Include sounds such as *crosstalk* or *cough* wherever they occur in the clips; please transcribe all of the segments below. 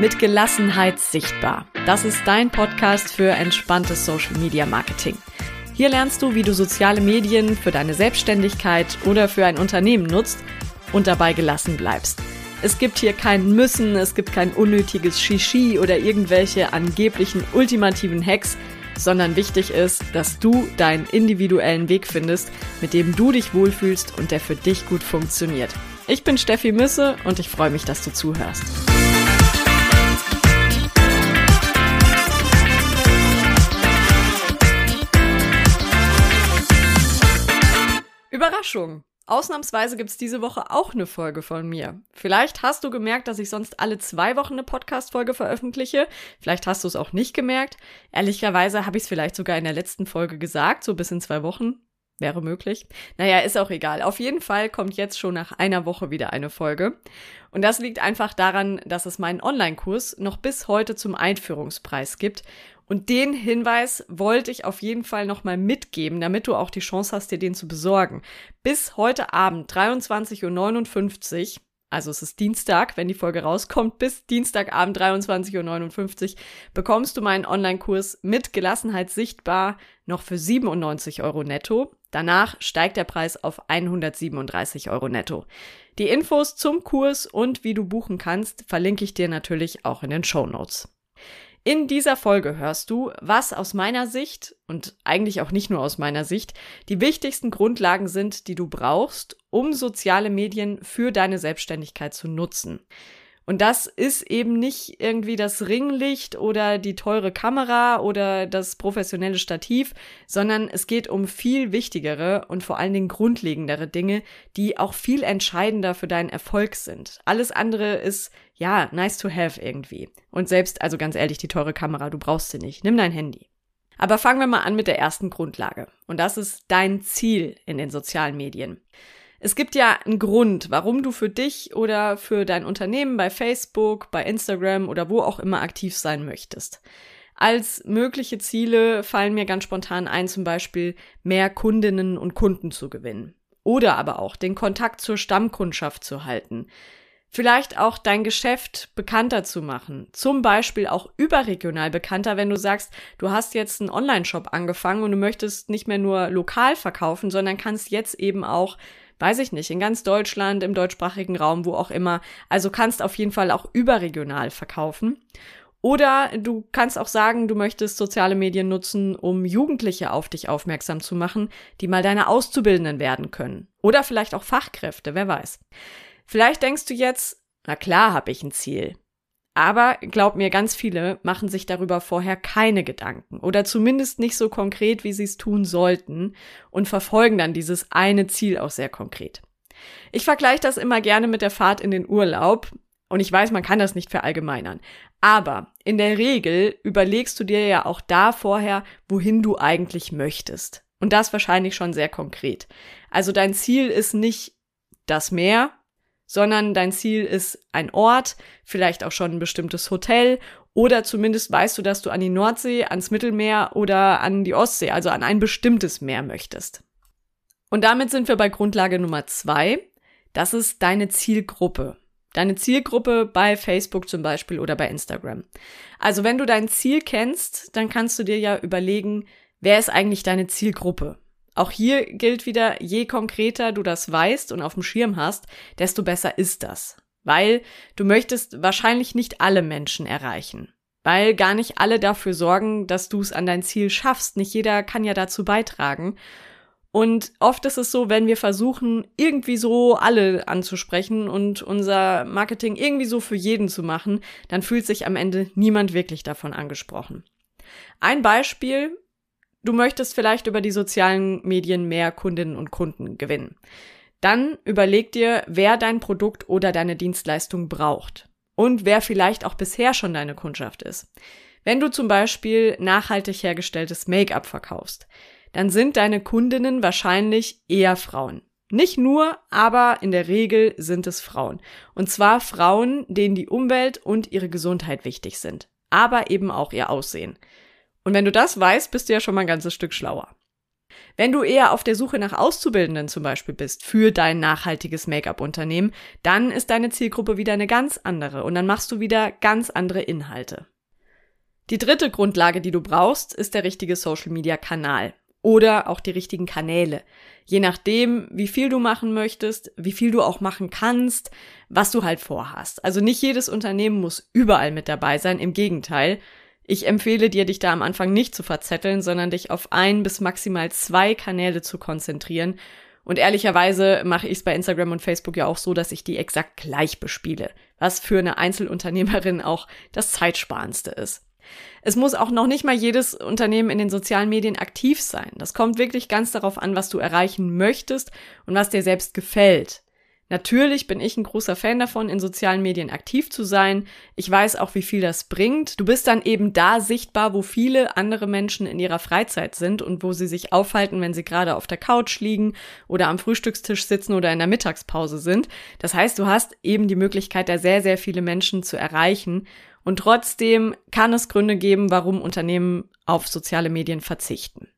mit Gelassenheit sichtbar. Das ist dein Podcast für entspanntes Social Media Marketing. Hier lernst du, wie du soziale Medien für deine Selbstständigkeit oder für ein Unternehmen nutzt und dabei gelassen bleibst. Es gibt hier kein Müssen, es gibt kein unnötiges Shishi oder irgendwelche angeblichen ultimativen Hacks, sondern wichtig ist, dass du deinen individuellen Weg findest, mit dem du dich wohlfühlst und der für dich gut funktioniert. Ich bin Steffi Müsse und ich freue mich, dass du zuhörst. Überraschung! Ausnahmsweise gibt's diese Woche auch eine Folge von mir. Vielleicht hast du gemerkt, dass ich sonst alle zwei Wochen eine Podcast-Folge veröffentliche. Vielleicht hast du es auch nicht gemerkt. Ehrlicherweise habe ich es vielleicht sogar in der letzten Folge gesagt, so bis in zwei Wochen. Wäre möglich. Naja, ist auch egal. Auf jeden Fall kommt jetzt schon nach einer Woche wieder eine Folge. Und das liegt einfach daran, dass es meinen Online-Kurs noch bis heute zum Einführungspreis gibt. Und den Hinweis wollte ich auf jeden Fall nochmal mitgeben, damit du auch die Chance hast, dir den zu besorgen. Bis heute Abend, 23.59 Uhr, also es ist Dienstag, wenn die Folge rauskommt, bis Dienstagabend 23.59 Uhr bekommst du meinen Online-Kurs mit Gelassenheit sichtbar noch für 97 Euro netto. Danach steigt der Preis auf 137 Euro netto. Die Infos zum Kurs und wie du buchen kannst, verlinke ich dir natürlich auch in den Show Notes. In dieser Folge hörst du, was aus meiner Sicht und eigentlich auch nicht nur aus meiner Sicht die wichtigsten Grundlagen sind, die du brauchst, um soziale Medien für deine Selbstständigkeit zu nutzen. Und das ist eben nicht irgendwie das Ringlicht oder die teure Kamera oder das professionelle Stativ, sondern es geht um viel wichtigere und vor allen Dingen grundlegendere Dinge, die auch viel entscheidender für deinen Erfolg sind. Alles andere ist, ja, nice to have irgendwie. Und selbst, also ganz ehrlich, die teure Kamera, du brauchst sie nicht. Nimm dein Handy. Aber fangen wir mal an mit der ersten Grundlage. Und das ist dein Ziel in den sozialen Medien. Es gibt ja einen Grund, warum du für dich oder für dein Unternehmen bei Facebook, bei Instagram oder wo auch immer aktiv sein möchtest. Als mögliche Ziele fallen mir ganz spontan ein, zum Beispiel mehr Kundinnen und Kunden zu gewinnen. Oder aber auch den Kontakt zur Stammkundschaft zu halten. Vielleicht auch dein Geschäft bekannter zu machen. Zum Beispiel auch überregional bekannter, wenn du sagst, du hast jetzt einen Online-Shop angefangen und du möchtest nicht mehr nur lokal verkaufen, sondern kannst jetzt eben auch weiß ich nicht, in ganz Deutschland, im deutschsprachigen Raum, wo auch immer. Also kannst auf jeden Fall auch überregional verkaufen. Oder du kannst auch sagen, du möchtest soziale Medien nutzen, um Jugendliche auf dich aufmerksam zu machen, die mal deine Auszubildenden werden können. Oder vielleicht auch Fachkräfte, wer weiß. Vielleicht denkst du jetzt, na klar habe ich ein Ziel. Aber glaub mir, ganz viele machen sich darüber vorher keine Gedanken oder zumindest nicht so konkret, wie sie es tun sollten und verfolgen dann dieses eine Ziel auch sehr konkret. Ich vergleiche das immer gerne mit der Fahrt in den Urlaub und ich weiß, man kann das nicht verallgemeinern. Aber in der Regel überlegst du dir ja auch da vorher, wohin du eigentlich möchtest. Und das wahrscheinlich schon sehr konkret. Also dein Ziel ist nicht das Meer, sondern dein Ziel ist ein Ort, vielleicht auch schon ein bestimmtes Hotel oder zumindest weißt du, dass du an die Nordsee, ans Mittelmeer oder an die Ostsee, also an ein bestimmtes Meer möchtest. Und damit sind wir bei Grundlage Nummer zwei. Das ist deine Zielgruppe. Deine Zielgruppe bei Facebook zum Beispiel oder bei Instagram. Also wenn du dein Ziel kennst, dann kannst du dir ja überlegen, wer ist eigentlich deine Zielgruppe? Auch hier gilt wieder, je konkreter du das weißt und auf dem Schirm hast, desto besser ist das. Weil du möchtest wahrscheinlich nicht alle Menschen erreichen. Weil gar nicht alle dafür sorgen, dass du es an dein Ziel schaffst. Nicht jeder kann ja dazu beitragen. Und oft ist es so, wenn wir versuchen, irgendwie so alle anzusprechen und unser Marketing irgendwie so für jeden zu machen, dann fühlt sich am Ende niemand wirklich davon angesprochen. Ein Beispiel, Du möchtest vielleicht über die sozialen Medien mehr Kundinnen und Kunden gewinnen. Dann überleg dir, wer dein Produkt oder deine Dienstleistung braucht und wer vielleicht auch bisher schon deine Kundschaft ist. Wenn du zum Beispiel nachhaltig hergestelltes Make-up verkaufst, dann sind deine Kundinnen wahrscheinlich eher Frauen. Nicht nur, aber in der Regel sind es Frauen. Und zwar Frauen, denen die Umwelt und ihre Gesundheit wichtig sind, aber eben auch ihr Aussehen. Und wenn du das weißt, bist du ja schon mal ein ganzes Stück schlauer. Wenn du eher auf der Suche nach Auszubildenden zum Beispiel bist für dein nachhaltiges Make-up-Unternehmen, dann ist deine Zielgruppe wieder eine ganz andere und dann machst du wieder ganz andere Inhalte. Die dritte Grundlage, die du brauchst, ist der richtige Social-Media-Kanal oder auch die richtigen Kanäle. Je nachdem, wie viel du machen möchtest, wie viel du auch machen kannst, was du halt vorhast. Also nicht jedes Unternehmen muss überall mit dabei sein, im Gegenteil. Ich empfehle dir, dich da am Anfang nicht zu verzetteln, sondern dich auf ein bis maximal zwei Kanäle zu konzentrieren. Und ehrlicherweise mache ich es bei Instagram und Facebook ja auch so, dass ich die exakt gleich bespiele, was für eine Einzelunternehmerin auch das zeitsparendste ist. Es muss auch noch nicht mal jedes Unternehmen in den sozialen Medien aktiv sein. Das kommt wirklich ganz darauf an, was du erreichen möchtest und was dir selbst gefällt. Natürlich bin ich ein großer Fan davon, in sozialen Medien aktiv zu sein. Ich weiß auch, wie viel das bringt. Du bist dann eben da sichtbar, wo viele andere Menschen in ihrer Freizeit sind und wo sie sich aufhalten, wenn sie gerade auf der Couch liegen oder am Frühstückstisch sitzen oder in der Mittagspause sind. Das heißt, du hast eben die Möglichkeit, da sehr, sehr viele Menschen zu erreichen. Und trotzdem kann es Gründe geben, warum Unternehmen auf soziale Medien verzichten.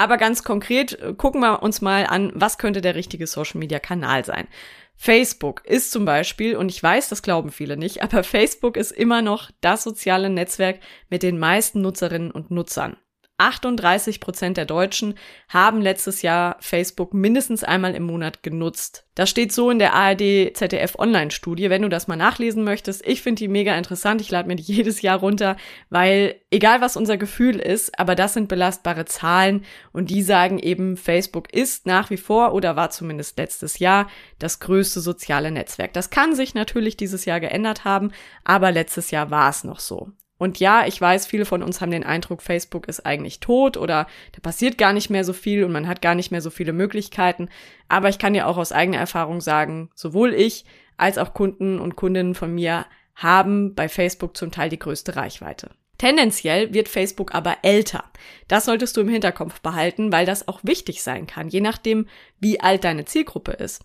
Aber ganz konkret äh, gucken wir uns mal an, was könnte der richtige Social-Media-Kanal sein. Facebook ist zum Beispiel, und ich weiß, das glauben viele nicht, *laughs* aber Facebook ist immer noch das soziale Netzwerk mit den meisten Nutzerinnen und Nutzern. 38 Prozent der Deutschen haben letztes Jahr Facebook mindestens einmal im Monat genutzt. Das steht so in der ARD ZDF Online-Studie, wenn du das mal nachlesen möchtest. Ich finde die mega interessant. Ich lade mir die *laughs* jedes Jahr runter, weil egal was unser Gefühl ist, aber das sind belastbare Zahlen und die sagen eben, Facebook ist nach wie vor oder war zumindest letztes Jahr das größte soziale Netzwerk. Das kann sich natürlich dieses Jahr geändert haben, aber letztes Jahr war es noch so. Und ja, ich weiß, viele von uns haben den Eindruck, Facebook ist eigentlich tot oder da passiert gar nicht mehr so viel und man hat gar nicht mehr so viele Möglichkeiten. Aber ich kann ja auch aus eigener Erfahrung sagen, sowohl ich als auch Kunden und Kundinnen von mir haben bei Facebook zum Teil die größte Reichweite. Tendenziell wird Facebook aber älter. Das solltest du im Hinterkopf behalten, weil das auch wichtig sein kann, je nachdem, wie alt deine Zielgruppe ist.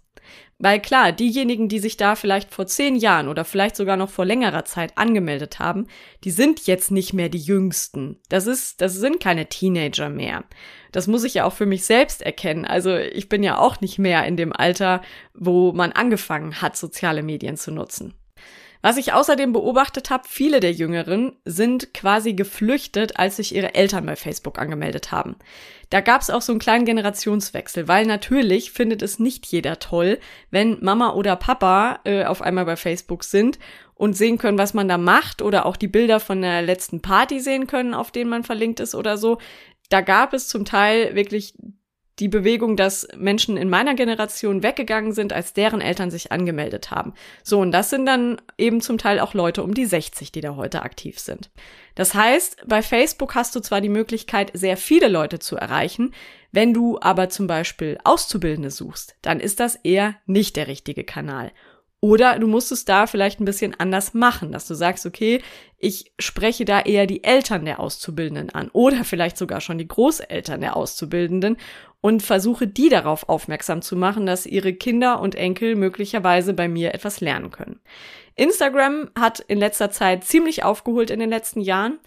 Weil klar, diejenigen, die sich da vielleicht vor zehn Jahren oder vielleicht sogar noch vor längerer Zeit angemeldet haben, die sind jetzt nicht mehr die Jüngsten. Das ist, das sind keine Teenager mehr. Das muss ich ja auch für mich selbst erkennen. Also ich bin ja auch nicht mehr in dem Alter, wo man angefangen hat, soziale Medien zu nutzen. Was ich außerdem beobachtet habe, viele der Jüngeren sind quasi geflüchtet, als sich ihre Eltern bei Facebook angemeldet haben. Da gab es auch so einen kleinen Generationswechsel, weil natürlich findet es nicht jeder toll, wenn Mama oder Papa äh, auf einmal bei Facebook sind und sehen können, was man da macht oder auch die Bilder von der letzten Party sehen können, auf denen man verlinkt ist oder so. Da gab es zum Teil wirklich die Bewegung, dass Menschen in meiner Generation weggegangen sind, als deren Eltern sich angemeldet haben. So, und das sind dann eben zum Teil auch Leute um die 60, die da heute aktiv sind. Das heißt, bei Facebook hast du zwar die Möglichkeit, sehr viele Leute zu erreichen, wenn du aber zum Beispiel Auszubildende suchst, dann ist das eher nicht der richtige Kanal. Oder du musst es da vielleicht ein bisschen anders machen, dass du sagst, okay, ich spreche da eher die Eltern der Auszubildenden an oder vielleicht sogar schon die Großeltern der Auszubildenden und versuche die darauf aufmerksam zu machen, dass ihre Kinder und Enkel möglicherweise bei mir etwas lernen können. Instagram hat in letzter Zeit ziemlich aufgeholt in den letzten Jahren.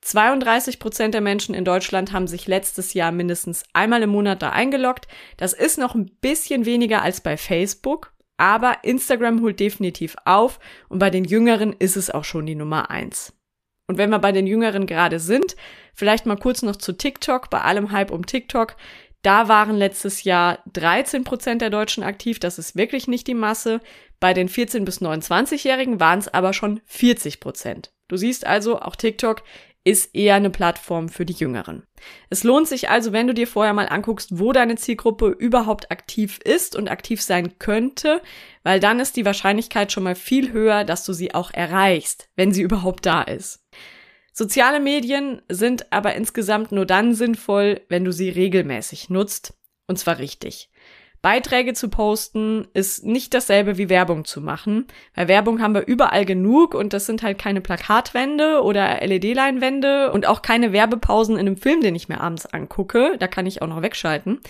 32 Prozent der Menschen in Deutschland haben sich letztes Jahr mindestens einmal im Monat da eingeloggt. Das ist noch ein bisschen weniger als bei Facebook, aber Instagram holt definitiv auf und bei den Jüngeren ist es auch schon die Nummer eins. Und wenn wir bei den Jüngeren gerade sind, vielleicht mal kurz noch zu TikTok, bei allem Hype um TikTok. Da waren letztes Jahr 13 Prozent der Deutschen aktiv. Das ist wirklich nicht die Masse. Bei den 14- bis 29-Jährigen waren es aber schon 40 Prozent. Du siehst also, auch TikTok ist eher eine Plattform für die Jüngeren. Es lohnt sich also, wenn du dir vorher mal anguckst, wo deine Zielgruppe überhaupt aktiv ist und aktiv sein könnte, weil dann ist die Wahrscheinlichkeit schon mal viel höher, dass du sie auch erreichst, wenn sie überhaupt da ist. Soziale Medien sind aber insgesamt nur dann sinnvoll, wenn du sie regelmäßig nutzt, und zwar richtig. Beiträge zu posten ist nicht dasselbe wie Werbung zu machen, weil Werbung haben wir überall genug und das sind halt keine Plakatwände oder LED-Leinwände und auch keine Werbepausen in einem Film, den ich mir abends angucke, da kann ich auch noch wegschalten.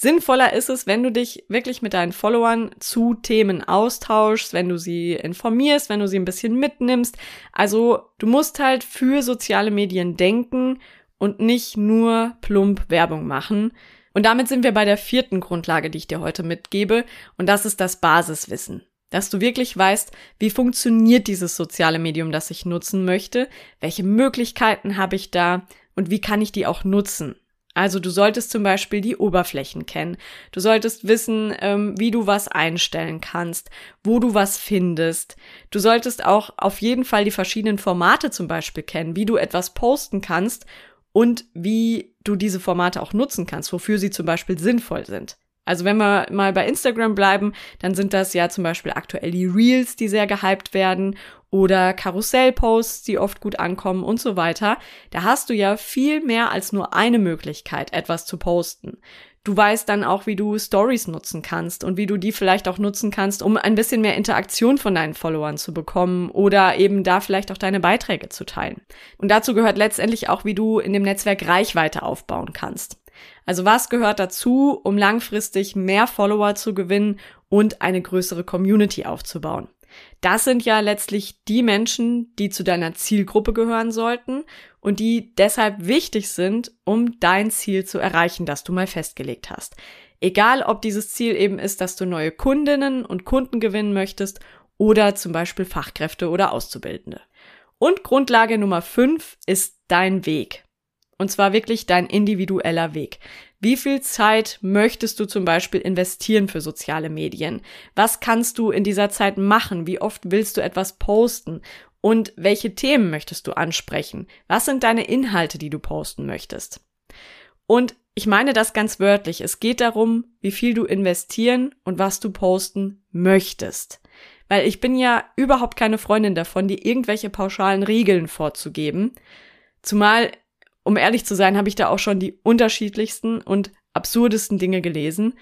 Sinnvoller ist es, wenn du dich wirklich mit deinen Followern zu Themen austauschst, wenn du sie informierst, wenn du sie ein bisschen mitnimmst. Also du musst halt für soziale Medien denken und nicht nur plump Werbung machen. Und damit sind wir bei der vierten Grundlage, die ich dir heute mitgebe, und das ist das Basiswissen. Dass du wirklich weißt, wie funktioniert dieses soziale Medium, das ich nutzen möchte, welche Möglichkeiten habe ich da und wie kann ich die auch nutzen. Also du solltest zum Beispiel die Oberflächen kennen. Du solltest wissen, ähm, wie du was einstellen kannst, wo du was findest. Du solltest auch auf jeden Fall die verschiedenen Formate zum Beispiel kennen, wie du etwas posten kannst und wie du diese Formate auch nutzen kannst, wofür sie zum Beispiel sinnvoll sind. Also wenn wir mal bei Instagram bleiben, dann sind das ja zum Beispiel aktuell die Reels, die sehr gehypt werden oder Karussellposts, die oft gut ankommen und so weiter. Da hast du ja viel mehr als nur eine Möglichkeit, etwas zu posten. Du weißt dann auch, wie du Stories nutzen kannst und wie du die vielleicht auch nutzen kannst, um ein bisschen mehr Interaktion von deinen Followern zu bekommen oder eben da vielleicht auch deine Beiträge zu teilen. Und dazu gehört letztendlich auch, wie du in dem Netzwerk Reichweite aufbauen kannst. Also was gehört dazu, um langfristig mehr Follower zu gewinnen und eine größere Community aufzubauen? Das sind ja letztlich die Menschen, die zu deiner Zielgruppe gehören sollten und die deshalb wichtig sind, um dein Ziel zu erreichen, das du mal festgelegt hast. Egal, ob dieses Ziel eben ist, dass du neue Kundinnen und Kunden gewinnen möchtest oder zum Beispiel Fachkräfte oder Auszubildende. Und Grundlage Nummer fünf ist dein Weg. Und zwar wirklich dein individueller Weg. Wie viel Zeit möchtest du zum Beispiel investieren für soziale Medien? Was kannst du in dieser Zeit machen? Wie oft willst du etwas posten? Und welche Themen möchtest du ansprechen? Was sind deine Inhalte, die du posten möchtest? Und ich meine das ganz wörtlich. Es geht darum, wie viel du investieren und was du posten möchtest. Weil ich bin ja überhaupt keine Freundin davon, dir irgendwelche pauschalen Regeln vorzugeben. Zumal um ehrlich zu sein, habe ich da auch schon die unterschiedlichsten und absurdesten Dinge gelesen.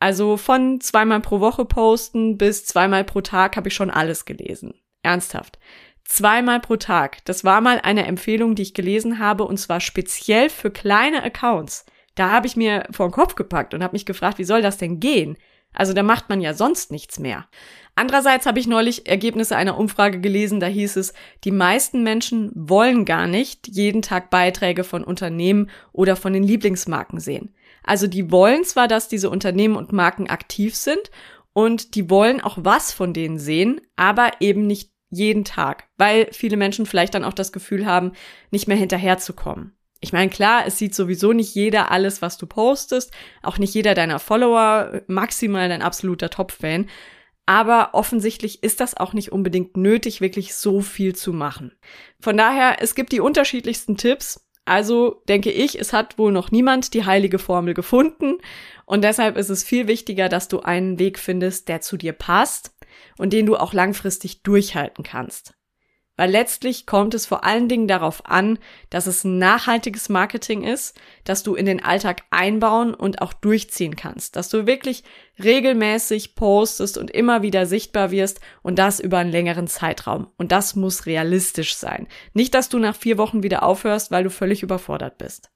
Also von zweimal pro Woche posten bis zweimal pro Tag habe ich schon alles gelesen. Ernsthaft. Zweimal pro Tag. Das war mal eine Empfehlung, die ich gelesen habe und zwar speziell für kleine Accounts. Da habe ich mir vor den Kopf gepackt und habe mich gefragt, wie soll das denn gehen? Also da macht man ja sonst nichts mehr. Andererseits habe ich neulich Ergebnisse einer Umfrage gelesen, da hieß es, die meisten Menschen wollen gar nicht jeden Tag Beiträge von Unternehmen oder von den Lieblingsmarken sehen. Also die wollen zwar, dass diese Unternehmen und Marken aktiv sind und die wollen auch was von denen sehen, aber eben nicht jeden Tag, weil viele Menschen vielleicht dann auch das Gefühl haben, nicht mehr hinterherzukommen. Ich meine, klar, es sieht sowieso nicht jeder alles, was du postest, auch nicht jeder deiner Follower, maximal dein absoluter Top-Fan, aber offensichtlich ist das auch nicht unbedingt nötig, wirklich so viel zu machen. Von daher, es gibt die unterschiedlichsten Tipps. Also denke ich, es hat wohl noch niemand die heilige Formel gefunden. Und deshalb ist es viel wichtiger, dass du einen Weg findest, der zu dir passt und den du auch langfristig durchhalten kannst. Weil letztlich kommt es vor allen Dingen darauf an, dass es nachhaltiges Marketing ist, dass du in den Alltag einbauen und auch durchziehen kannst, dass du wirklich regelmäßig postest und immer wieder sichtbar wirst und das über einen längeren Zeitraum. Und das muss realistisch sein. Nicht, dass du nach vier Wochen wieder aufhörst, weil du völlig überfordert bist.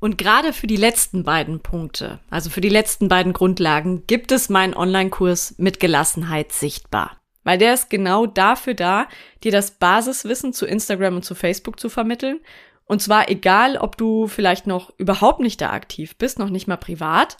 Und gerade für die letzten beiden Punkte, also für die letzten beiden Grundlagen, gibt es meinen Online-Kurs mit Gelassenheit sichtbar. Weil der ist genau dafür da, dir das Basiswissen zu Instagram und zu Facebook zu vermitteln. Und zwar egal, ob du vielleicht noch überhaupt nicht da aktiv bist, noch nicht mal privat,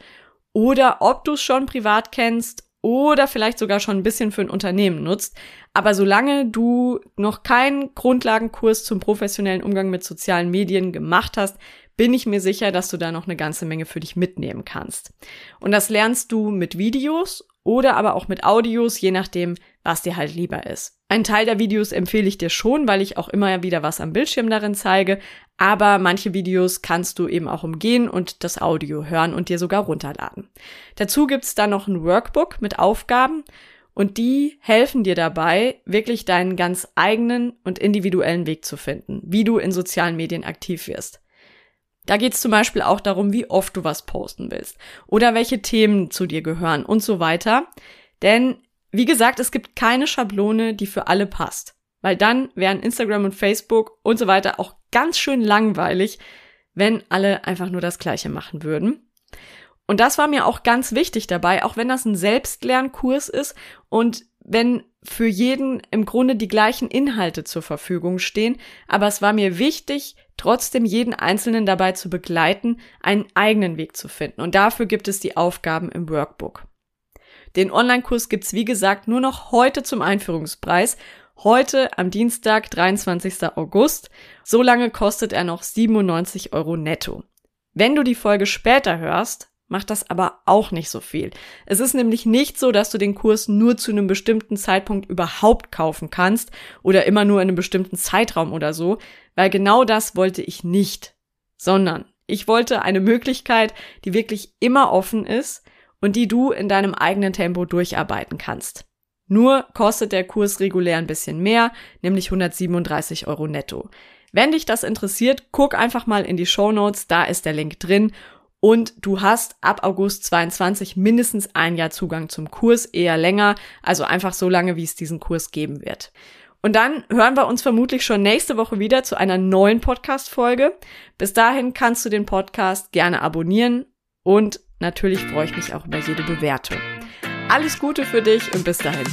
oder ob du es schon privat kennst oder vielleicht sogar schon ein bisschen für ein Unternehmen nutzt. Aber solange du noch keinen Grundlagenkurs zum professionellen Umgang mit sozialen Medien gemacht hast, bin ich mir sicher, dass du da noch eine ganze Menge für dich mitnehmen kannst. Und das lernst du mit Videos oder aber auch mit Audios, je nachdem, was dir halt lieber ist. Ein Teil der Videos empfehle ich dir schon, weil ich auch immer wieder was am Bildschirm darin zeige, aber manche Videos kannst du eben auch umgehen und das Audio hören und dir sogar runterladen. Dazu gibt's dann noch ein Workbook mit Aufgaben und die helfen dir dabei, wirklich deinen ganz eigenen und individuellen Weg zu finden, wie du in sozialen Medien aktiv wirst. Da geht es zum Beispiel auch darum, wie oft du was posten willst oder welche Themen zu dir gehören und so weiter. Denn, wie gesagt, es gibt keine Schablone, die für alle passt. Weil dann wären Instagram und Facebook und so weiter auch ganz schön langweilig, wenn alle einfach nur das Gleiche machen würden. Und das war mir auch ganz wichtig dabei, auch wenn das ein Selbstlernkurs ist und wenn für jeden im Grunde die gleichen Inhalte zur Verfügung stehen. Aber es war mir wichtig, trotzdem jeden Einzelnen dabei zu begleiten, einen eigenen Weg zu finden. Und dafür gibt es die Aufgaben im Workbook. Den Online-Kurs gibt's wie gesagt nur noch heute zum Einführungspreis. Heute am Dienstag, 23. August. So lange kostet er noch 97 Euro netto. Wenn du die Folge später hörst, macht das aber auch nicht so viel. Es ist nämlich nicht so, dass du den Kurs nur zu einem bestimmten Zeitpunkt überhaupt kaufen kannst oder immer nur in einem bestimmten Zeitraum oder so, weil genau das wollte ich nicht, sondern ich wollte eine Möglichkeit, die wirklich immer offen ist und die du in deinem eigenen Tempo durcharbeiten kannst. Nur kostet der Kurs regulär ein bisschen mehr, nämlich 137 Euro netto. Wenn dich das interessiert, guck einfach mal in die Show Notes, da ist der Link drin und du hast ab August 22 mindestens ein Jahr Zugang zum Kurs, eher länger, also einfach so lange, wie es diesen Kurs geben wird. Und dann hören wir uns vermutlich schon nächste Woche wieder zu einer neuen Podcast-Folge. Bis dahin kannst du den Podcast gerne abonnieren und natürlich freue ich mich auch über jede Bewertung. Alles Gute für dich und bis dahin.